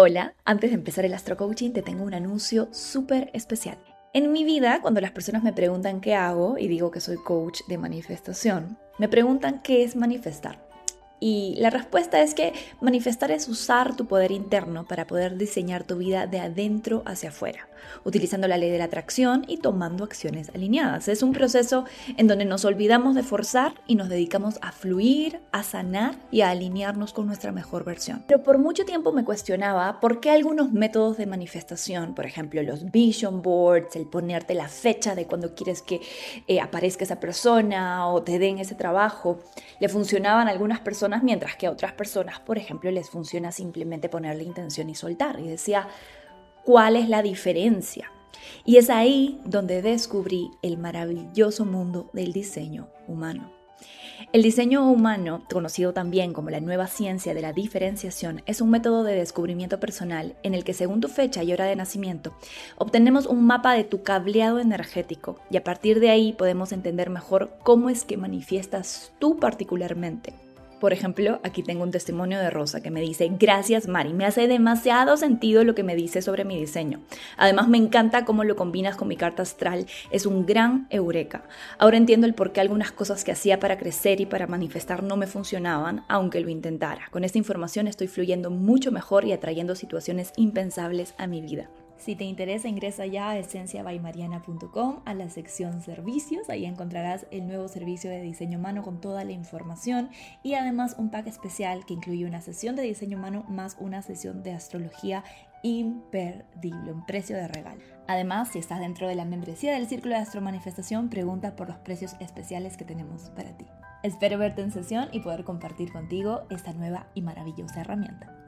Hola, antes de empezar el Astro Coaching te tengo un anuncio súper especial. En mi vida, cuando las personas me preguntan qué hago y digo que soy coach de manifestación, me preguntan qué es manifestar. Y la respuesta es que manifestar es usar tu poder interno para poder diseñar tu vida de adentro hacia afuera, utilizando la ley de la atracción y tomando acciones alineadas. Es un proceso en donde nos olvidamos de forzar y nos dedicamos a fluir, a sanar y a alinearnos con nuestra mejor versión. Pero por mucho tiempo me cuestionaba por qué algunos métodos de manifestación, por ejemplo los vision boards, el ponerte la fecha de cuando quieres que eh, aparezca esa persona o te den ese trabajo, le funcionaban a algunas personas mientras que a otras personas, por ejemplo, les funciona simplemente ponerle intención y soltar. Y decía, ¿cuál es la diferencia? Y es ahí donde descubrí el maravilloso mundo del diseño humano. El diseño humano, conocido también como la nueva ciencia de la diferenciación, es un método de descubrimiento personal en el que según tu fecha y hora de nacimiento obtenemos un mapa de tu cableado energético y a partir de ahí podemos entender mejor cómo es que manifiestas tú particularmente por ejemplo, aquí tengo un testimonio de Rosa que me dice, gracias Mari, me hace demasiado sentido lo que me dice sobre mi diseño. Además me encanta cómo lo combinas con mi carta astral, es un gran eureka. Ahora entiendo el por qué algunas cosas que hacía para crecer y para manifestar no me funcionaban, aunque lo intentara. Con esta información estoy fluyendo mucho mejor y atrayendo situaciones impensables a mi vida. Si te interesa, ingresa ya a esenciabaymariana.com a la sección servicios. Ahí encontrarás el nuevo servicio de diseño humano con toda la información y además un pack especial que incluye una sesión de diseño humano más una sesión de astrología imperdible, un precio de regalo. Además, si estás dentro de la membresía del Círculo de Astro Manifestación, pregunta por los precios especiales que tenemos para ti. Espero verte en sesión y poder compartir contigo esta nueva y maravillosa herramienta.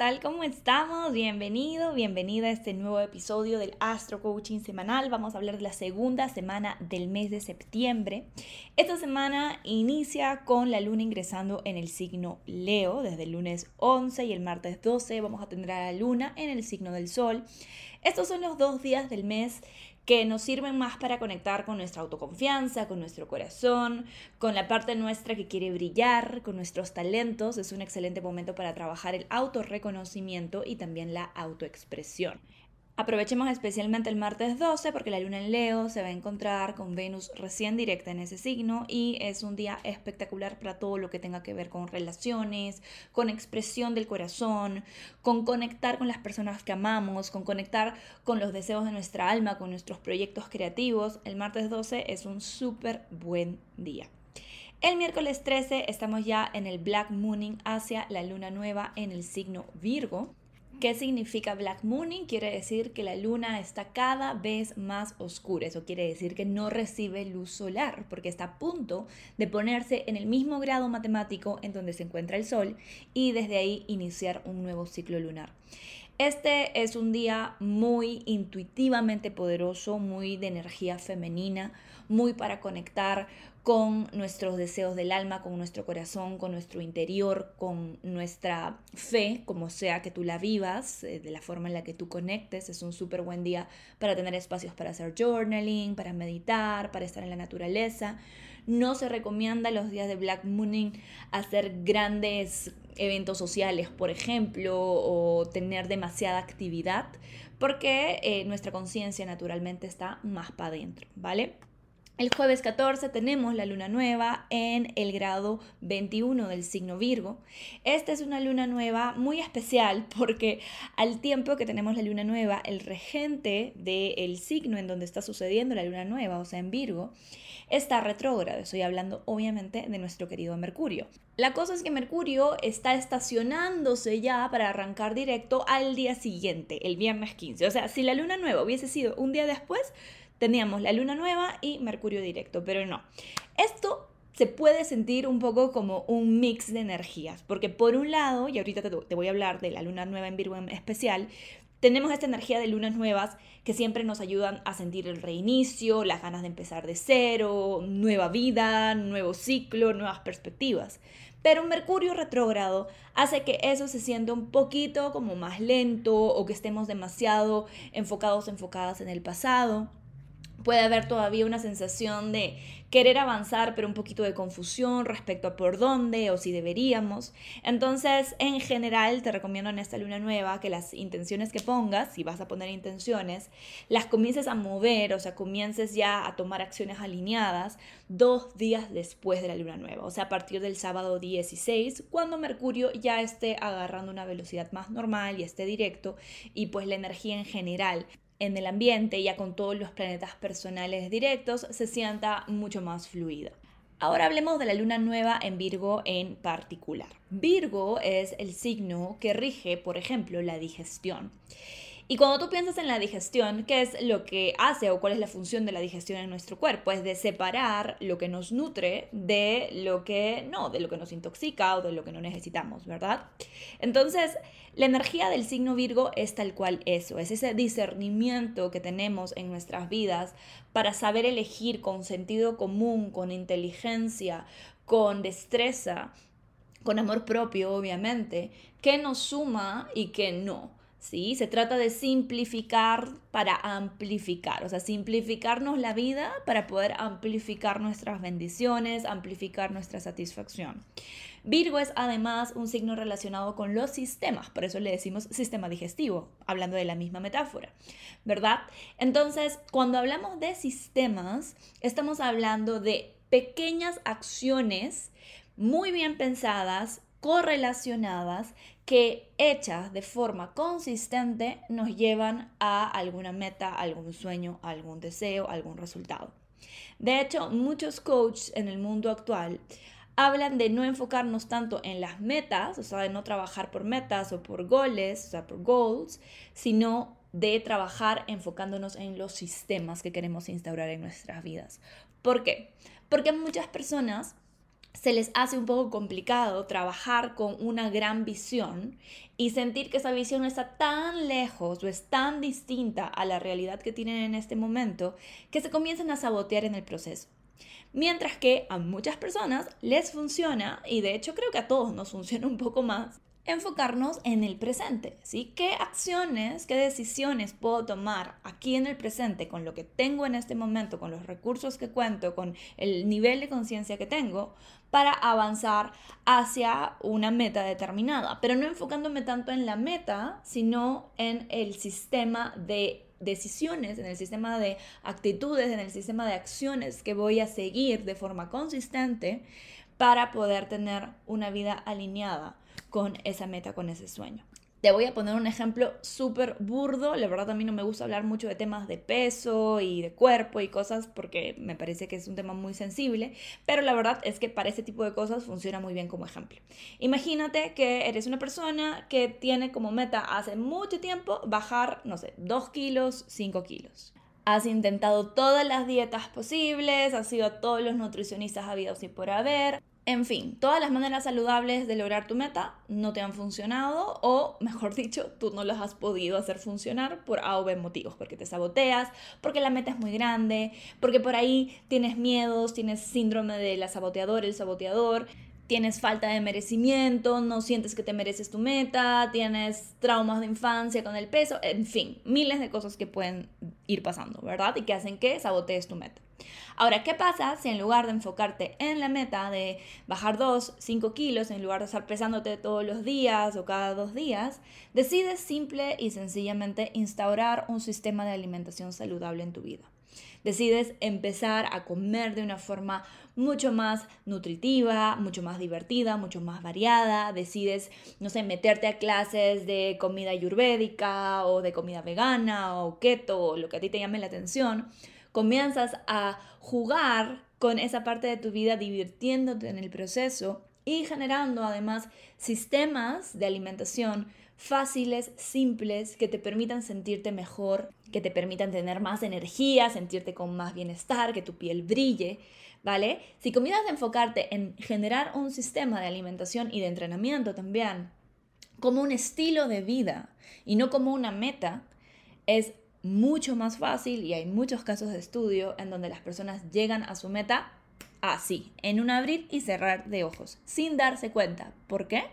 ¿Qué tal? ¿Cómo estamos? Bienvenido, bienvenida a este nuevo episodio del Astro Coaching Semanal. Vamos a hablar de la segunda semana del mes de septiembre. Esta semana inicia con la luna ingresando en el signo Leo desde el lunes 11 y el martes 12 vamos a tener a la luna en el signo del Sol. Estos son los dos días del mes que nos sirven más para conectar con nuestra autoconfianza, con nuestro corazón, con la parte nuestra que quiere brillar, con nuestros talentos. Es un excelente momento para trabajar el autorreconocimiento y también la autoexpresión. Aprovechemos especialmente el martes 12 porque la luna en Leo se va a encontrar con Venus recién directa en ese signo y es un día espectacular para todo lo que tenga que ver con relaciones, con expresión del corazón, con conectar con las personas que amamos, con conectar con los deseos de nuestra alma, con nuestros proyectos creativos. El martes 12 es un súper buen día. El miércoles 13 estamos ya en el Black Mooning hacia la luna nueva en el signo Virgo. ¿Qué significa Black Mooning? Quiere decir que la luna está cada vez más oscura. Eso quiere decir que no recibe luz solar porque está a punto de ponerse en el mismo grado matemático en donde se encuentra el Sol y desde ahí iniciar un nuevo ciclo lunar. Este es un día muy intuitivamente poderoso, muy de energía femenina, muy para conectar con nuestros deseos del alma, con nuestro corazón, con nuestro interior, con nuestra fe, como sea que tú la vivas, eh, de la forma en la que tú conectes. Es un súper buen día para tener espacios para hacer journaling, para meditar, para estar en la naturaleza. No se recomienda los días de Black Mooning hacer grandes eventos sociales, por ejemplo, o tener demasiada actividad, porque eh, nuestra conciencia naturalmente está más para adentro, ¿vale? El jueves 14 tenemos la luna nueva en el grado 21 del signo Virgo. Esta es una luna nueva muy especial porque al tiempo que tenemos la luna nueva, el regente del signo en donde está sucediendo la luna nueva, o sea, en Virgo, está retrógrado. Estoy hablando obviamente de nuestro querido Mercurio. La cosa es que Mercurio está estacionándose ya para arrancar directo al día siguiente, el viernes 15. O sea, si la luna nueva hubiese sido un día después, teníamos la luna nueva y Mercurio directo, pero no. Esto se puede sentir un poco como un mix de energías, porque por un lado, y ahorita te, voy a hablar de la luna nueva en Virgo en especial, tenemos esta energía de lunas nuevas que siempre nos ayudan a sentir el reinicio, las ganas de empezar de cero, nueva vida, nuevo ciclo, nuevas perspectivas. Pero un Mercurio retrógrado hace que eso se sienta un poquito como más lento o que estemos demasiado enfocados, enfocadas en el pasado puede haber todavía una sensación de querer avanzar, pero un poquito de confusión respecto a por dónde o si deberíamos. Entonces, en general, te recomiendo en esta luna nueva que las intenciones que pongas, si vas a poner intenciones, las comiences a mover, o sea, comiences ya a tomar acciones alineadas dos días después de la luna nueva, o sea, a partir del sábado 16, cuando Mercurio ya esté agarrando una velocidad más normal y esté directo, y pues la energía en general en el ambiente, ya con todos los planetas personales directos, se sienta mucho más fluida. Ahora hablemos de la luna nueva en Virgo en particular. Virgo es el signo que rige, por ejemplo, la digestión. Y cuando tú piensas en la digestión, ¿qué es lo que hace o cuál es la función de la digestión en nuestro cuerpo? Es de separar lo que nos nutre de lo que no, de lo que nos intoxica o de lo que no necesitamos, ¿verdad? Entonces, la energía del signo Virgo es tal cual eso, es ese discernimiento que tenemos en nuestras vidas para saber elegir con sentido común, con inteligencia, con destreza, con amor propio, obviamente, qué nos suma y qué no. ¿Sí? Se trata de simplificar para amplificar, o sea, simplificarnos la vida para poder amplificar nuestras bendiciones, amplificar nuestra satisfacción. Virgo es además un signo relacionado con los sistemas, por eso le decimos sistema digestivo, hablando de la misma metáfora, ¿verdad? Entonces, cuando hablamos de sistemas, estamos hablando de pequeñas acciones muy bien pensadas, correlacionadas, que hechas de forma consistente nos llevan a alguna meta, algún sueño, algún deseo, algún resultado. De hecho, muchos coaches en el mundo actual hablan de no enfocarnos tanto en las metas, o sea, de no trabajar por metas o por goles, o sea, por goals, sino de trabajar enfocándonos en los sistemas que queremos instaurar en nuestras vidas. ¿Por qué? Porque muchas personas se les hace un poco complicado trabajar con una gran visión y sentir que esa visión está tan lejos o es tan distinta a la realidad que tienen en este momento que se comienzan a sabotear en el proceso. Mientras que a muchas personas les funciona, y de hecho creo que a todos nos funciona un poco más, enfocarnos en el presente, ¿sí? ¿Qué acciones, qué decisiones puedo tomar aquí en el presente con lo que tengo en este momento, con los recursos que cuento, con el nivel de conciencia que tengo para avanzar hacia una meta determinada? Pero no enfocándome tanto en la meta, sino en el sistema de decisiones, en el sistema de actitudes, en el sistema de acciones que voy a seguir de forma consistente para poder tener una vida alineada con esa meta, con ese sueño. Te voy a poner un ejemplo súper burdo. La verdad a mí no me gusta hablar mucho de temas de peso y de cuerpo y cosas porque me parece que es un tema muy sensible, pero la verdad es que para ese tipo de cosas funciona muy bien como ejemplo. Imagínate que eres una persona que tiene como meta hace mucho tiempo bajar, no sé, 2 kilos, 5 kilos. Has intentado todas las dietas posibles, has ido a todos los nutricionistas habidos y por haber, en fin, todas las maneras saludables de lograr tu meta no te han funcionado o, mejor dicho, tú no las has podido hacer funcionar por A o B motivos, porque te saboteas, porque la meta es muy grande, porque por ahí tienes miedos, tienes síndrome de la saboteadora, el saboteador, tienes falta de merecimiento, no sientes que te mereces tu meta, tienes traumas de infancia con el peso, en fin, miles de cosas que pueden ir pasando, ¿verdad? Y que hacen que sabotees tu meta. Ahora, ¿qué pasa si en lugar de enfocarte en la meta de bajar 2, 5 kilos, en lugar de estar pesándote todos los días o cada dos días, decides simple y sencillamente instaurar un sistema de alimentación saludable en tu vida? Decides empezar a comer de una forma mucho más nutritiva, mucho más divertida, mucho más variada. Decides, no sé, meterte a clases de comida ayurvédica o de comida vegana o keto o lo que a ti te llame la atención. Comienzas a jugar con esa parte de tu vida divirtiéndote en el proceso y generando además sistemas de alimentación fáciles, simples, que te permitan sentirte mejor, que te permitan tener más energía, sentirte con más bienestar, que tu piel brille, ¿vale? Si comienzas a enfocarte en generar un sistema de alimentación y de entrenamiento también, como un estilo de vida y no como una meta, es mucho más fácil y hay muchos casos de estudio en donde las personas llegan a su meta así, en un abrir y cerrar de ojos, sin darse cuenta. ¿Por qué?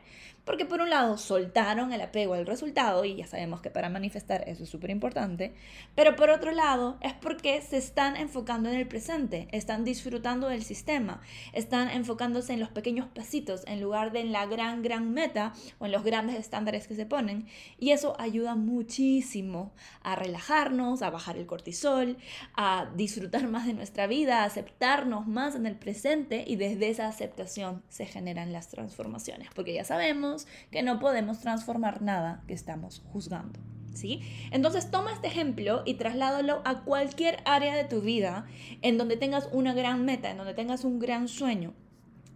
Porque por un lado soltaron el apego al resultado y ya sabemos que para manifestar eso es súper importante, pero por otro lado es porque se están enfocando en el presente, están disfrutando del sistema, están enfocándose en los pequeños pasitos en lugar de en la gran, gran meta o en los grandes estándares que se ponen. Y eso ayuda muchísimo a relajarnos, a bajar el cortisol, a disfrutar más de nuestra vida, a aceptarnos más en el presente y desde esa aceptación se generan las transformaciones, porque ya sabemos que no podemos transformar nada que estamos juzgando. ¿Sí? Entonces toma este ejemplo y trasládalo a cualquier área de tu vida en donde tengas una gran meta, en donde tengas un gran sueño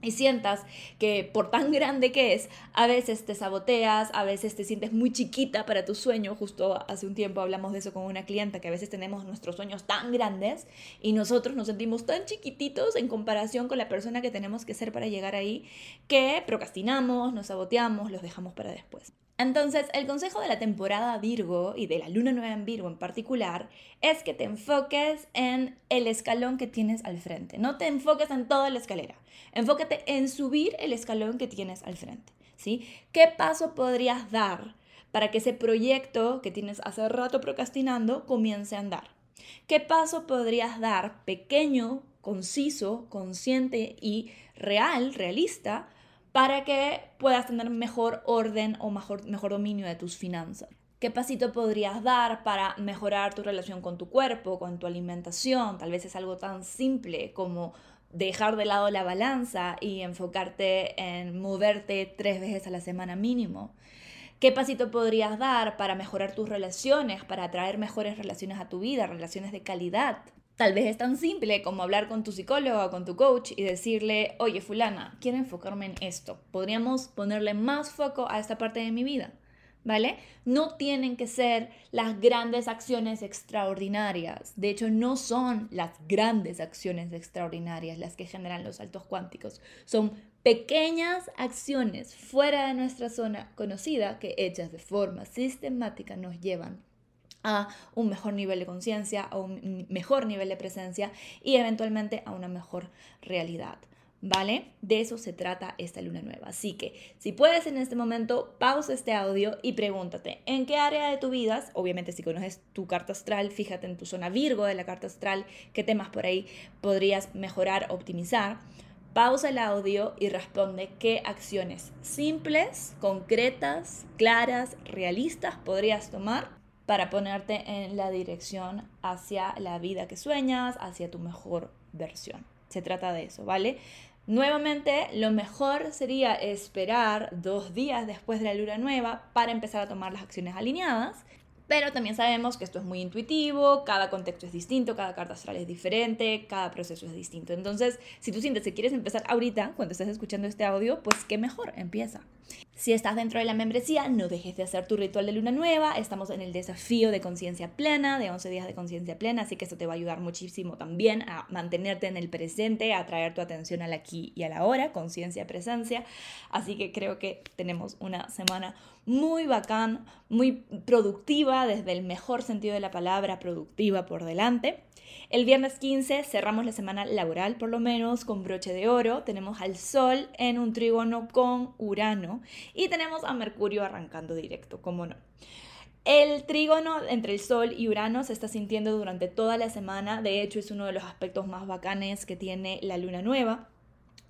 y sientas que por tan grande que es, a veces te saboteas, a veces te sientes muy chiquita para tu sueño. Justo hace un tiempo hablamos de eso con una clienta, que a veces tenemos nuestros sueños tan grandes y nosotros nos sentimos tan chiquititos en comparación con la persona que tenemos que ser para llegar ahí, que procrastinamos, nos saboteamos, los dejamos para después. Entonces, el consejo de la temporada Virgo y de la luna nueva en Virgo en particular es que te enfoques en el escalón que tienes al frente. No te enfoques en toda la escalera. Enfócate en subir el escalón que tienes al frente. ¿sí? ¿Qué paso podrías dar para que ese proyecto que tienes hace rato procrastinando comience a andar? ¿Qué paso podrías dar pequeño, conciso, consciente y real, realista? Para que puedas tener mejor orden o mejor, mejor dominio de tus finanzas. ¿Qué pasito podrías dar para mejorar tu relación con tu cuerpo, con tu alimentación? Tal vez es algo tan simple como dejar de lado la balanza y enfocarte en moverte tres veces a la semana mínimo. ¿Qué pasito podrías dar para mejorar tus relaciones, para atraer mejores relaciones a tu vida, relaciones de calidad? Tal vez es tan simple como hablar con tu psicólogo o con tu coach y decirle, oye fulana, quiero enfocarme en esto. Podríamos ponerle más foco a esta parte de mi vida. ¿Vale? No tienen que ser las grandes acciones extraordinarias. De hecho, no son las grandes acciones extraordinarias las que generan los saltos cuánticos. Son pequeñas acciones fuera de nuestra zona conocida que hechas de forma sistemática nos llevan a un mejor nivel de conciencia, a un mejor nivel de presencia y eventualmente a una mejor realidad. ¿Vale? De eso se trata esta luna nueva. Así que si puedes en este momento, pausa este audio y pregúntate, ¿en qué área de tu vida, obviamente si conoces tu carta astral, fíjate en tu zona Virgo de la carta astral, qué temas por ahí podrías mejorar, optimizar? Pausa el audio y responde qué acciones simples, concretas, claras, realistas podrías tomar para ponerte en la dirección hacia la vida que sueñas, hacia tu mejor versión. Se trata de eso, ¿vale? Nuevamente, lo mejor sería esperar dos días después de la luna nueva para empezar a tomar las acciones alineadas pero también sabemos que esto es muy intuitivo, cada contexto es distinto, cada carta astral es diferente, cada proceso es distinto. Entonces, si tú sientes que quieres empezar ahorita, cuando estás escuchando este audio, pues qué mejor, empieza. Si estás dentro de la membresía, no dejes de hacer tu ritual de luna nueva. Estamos en el desafío de conciencia plena, de 11 días de conciencia plena, así que esto te va a ayudar muchísimo también a mantenerte en el presente, a traer tu atención al aquí y a la hora, conciencia, presencia. Así que creo que tenemos una semana muy bacán, muy productiva, desde el mejor sentido de la palabra, productiva por delante. El viernes 15 cerramos la semana laboral, por lo menos, con broche de oro. Tenemos al Sol en un trígono con Urano y tenemos a Mercurio arrancando directo, como no. El trígono entre el Sol y Urano se está sintiendo durante toda la semana. De hecho, es uno de los aspectos más bacanes que tiene la luna nueva.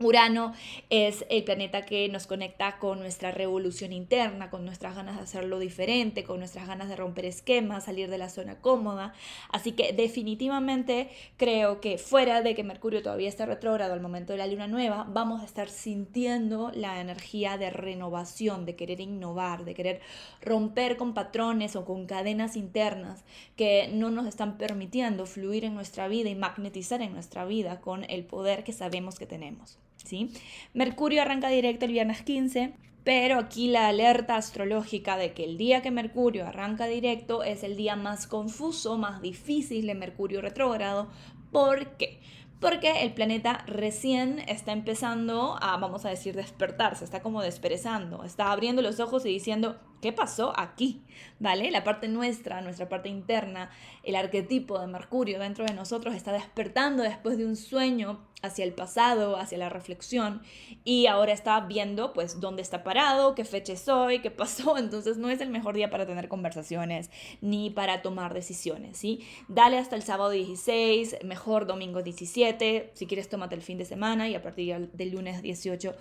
Urano es el planeta que nos conecta con nuestra revolución interna, con nuestras ganas de hacerlo diferente, con nuestras ganas de romper esquemas, salir de la zona cómoda. Así que definitivamente creo que fuera de que Mercurio todavía esté retrógrado al momento de la luna nueva, vamos a estar sintiendo la energía de renovación, de querer innovar, de querer romper con patrones o con cadenas internas que no nos están permitiendo fluir en nuestra vida y magnetizar en nuestra vida con el poder que sabemos que tenemos. ¿Sí? Mercurio arranca directo el viernes 15, pero aquí la alerta astrológica de que el día que Mercurio arranca directo es el día más confuso, más difícil de Mercurio retrógrado. ¿Por qué? Porque el planeta recién está empezando a, vamos a decir, despertarse, está como desperezando, está abriendo los ojos y diciendo, ¿Qué pasó aquí? ¿Vale? La parte nuestra, nuestra parte interna, el arquetipo de Mercurio dentro de nosotros está despertando después de un sueño hacia el pasado, hacia la reflexión y ahora está viendo pues dónde está parado, qué fecha es hoy, qué pasó, entonces no es el mejor día para tener conversaciones ni para tomar decisiones, ¿sí? Dale hasta el sábado 16, mejor domingo 17, si quieres tómate el fin de semana y a partir del lunes 18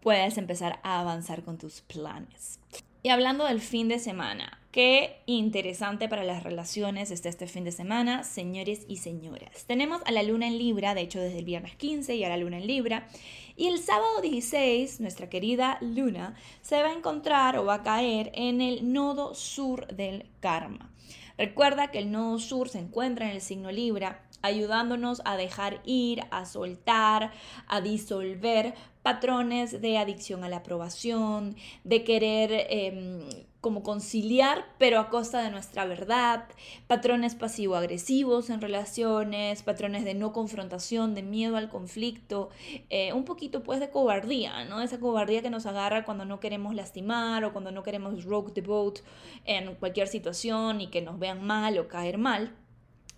puedes empezar a avanzar con tus planes. Y hablando del fin de semana, qué interesante para las relaciones está este fin de semana, señores y señoras. Tenemos a la luna en Libra, de hecho desde el viernes 15 y a la luna en Libra. Y el sábado 16, nuestra querida luna se va a encontrar o va a caer en el nodo sur del karma. Recuerda que el nodo sur se encuentra en el signo Libra ayudándonos a dejar ir, a soltar, a disolver patrones de adicción a la aprobación, de querer em, como conciliar, pero a costa de nuestra verdad, patrones pasivo-agresivos en relaciones, patrones de no confrontación, de miedo al conflicto, eh, un poquito pues de cobardía, ¿no? Esa cobardía que nos agarra cuando no queremos lastimar o cuando no queremos rogue the boat en cualquier situación y que nos vean mal o caer mal.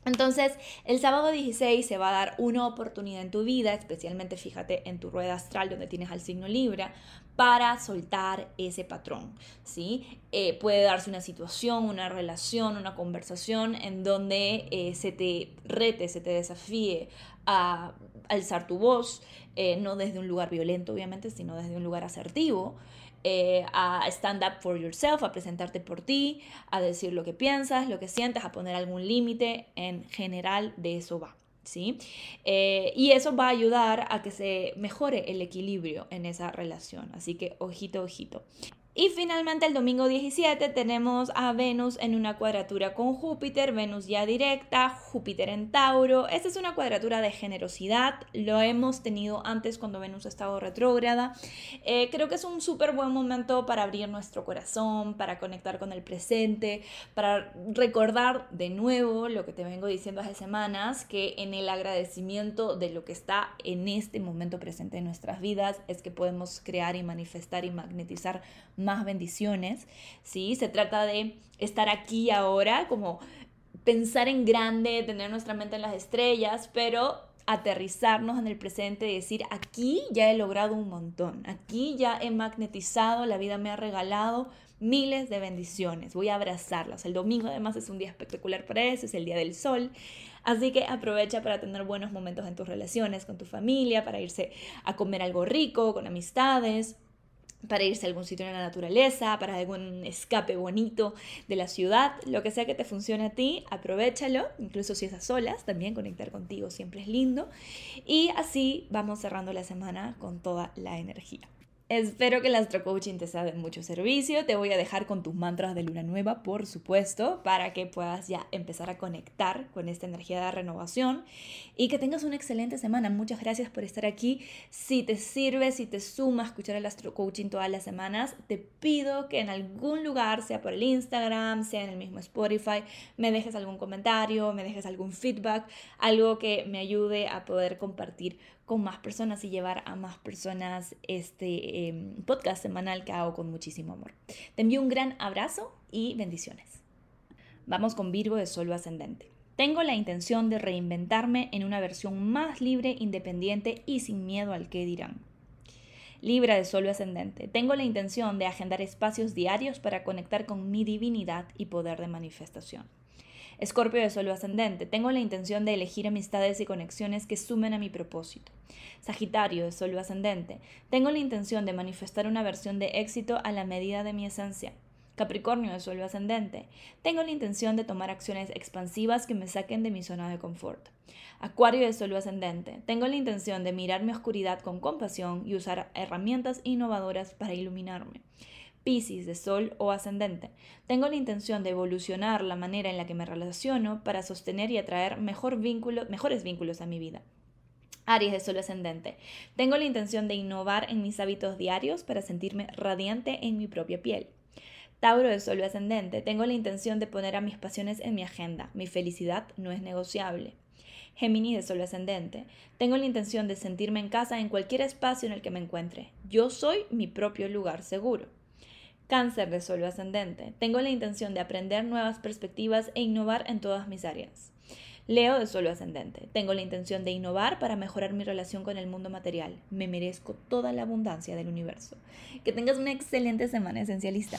Entonces, el sábado 16 se va a dar una oportunidad en tu vida, especialmente fíjate en tu rueda astral donde tienes al signo Libra, para soltar ese patrón, ¿sí? Eh, puede darse una situación, una relación, una conversación en donde eh, se te rete, se te desafíe a alzar tu voz, eh, no desde un lugar violento, obviamente, sino desde un lugar asertivo, eh, a stand up for yourself, a presentarte por ti, a decir lo que piensas, lo que sientes, a poner algún límite. En general, de eso va. ¿Sí? Eh, y eso va a ayudar a que se mejore el equilibrio en esa relación. Así que ojito, ojito. Y finalmente el domingo 17 tenemos a Venus en una cuadratura con Júpiter, Venus ya directa, Júpiter en Tauro. Esta es una cuadratura de generosidad, lo hemos tenido antes cuando Venus ha estado retrógrada. Eh, creo que es un súper buen momento para abrir nuestro corazón, para conectar con el presente, para recordar de nuevo lo que te vengo diciendo hace semanas, que en el agradecimiento de lo que está en este momento presente en nuestras vidas es que podemos crear y manifestar y magnetizar bendiciones, ¿sí? Se trata de estar aquí ahora, como pensar en grande, tener nuestra mente en las estrellas, pero aterrizarnos en el presente y decir, aquí ya he logrado un montón, aquí ya he magnetizado, la vida me ha regalado miles de bendiciones, voy a abrazarlas. El domingo además es un día espectacular para eso, es el día del sol. Así que aprovecha para tener buenos momentos en tus relaciones, con tu familia, para irse a comer algo rico, con amistades, para irse a algún sitio en la naturaleza, para algún escape bonito de la ciudad, lo que sea que te funcione a ti, aprovechalo, incluso si es a solas, también conectar contigo siempre es lindo. Y así vamos cerrando la semana con toda la energía. Espero que el Astro Coaching te sea de mucho servicio. Te voy a dejar con tus mantras de luna nueva, por supuesto, para que puedas ya empezar a conectar con esta energía de renovación y que tengas una excelente semana. Muchas gracias por estar aquí. Si te sirve, si te suma escuchar el Astro Coaching todas las semanas, te pido que en algún lugar, sea por el Instagram, sea en el mismo Spotify, me dejes algún comentario, me dejes algún feedback, algo que me ayude a poder compartir con más personas y llevar a más personas este em, podcast semanal que hago con muchísimo amor. Te envío un gran abrazo y bendiciones. Vamos con Virgo de Sol Ascendente. Tengo la intención de reinventarme en una versión más libre, independiente y sin miedo al que dirán. Libra de Sol Ascendente. Tengo la intención de agendar espacios diarios para conectar con mi divinidad y poder de manifestación. Escorpio de Sol ascendente. Tengo la intención de elegir amistades y conexiones que sumen a mi propósito. Sagitario de Sol ascendente. Tengo la intención de manifestar una versión de éxito a la medida de mi esencia. Capricornio de Sol ascendente. Tengo la intención de tomar acciones expansivas que me saquen de mi zona de confort. Acuario de Sol ascendente. Tengo la intención de mirar mi oscuridad con compasión y usar herramientas innovadoras para iluminarme. Piscis de Sol o ascendente. Tengo la intención de evolucionar la manera en la que me relaciono para sostener y atraer mejor mejores vínculos a mi vida. Aries de Sol ascendente. Tengo la intención de innovar en mis hábitos diarios para sentirme radiante en mi propia piel. Tauro de Sol ascendente. Tengo la intención de poner a mis pasiones en mi agenda. Mi felicidad no es negociable. Géminis de Sol ascendente. Tengo la intención de sentirme en casa en cualquier espacio en el que me encuentre. Yo soy mi propio lugar seguro. Cáncer de Sol ascendente. Tengo la intención de aprender nuevas perspectivas e innovar en todas mis áreas. Leo de Sol ascendente. Tengo la intención de innovar para mejorar mi relación con el mundo material. Me merezco toda la abundancia del universo. Que tengas una excelente semana esencialista.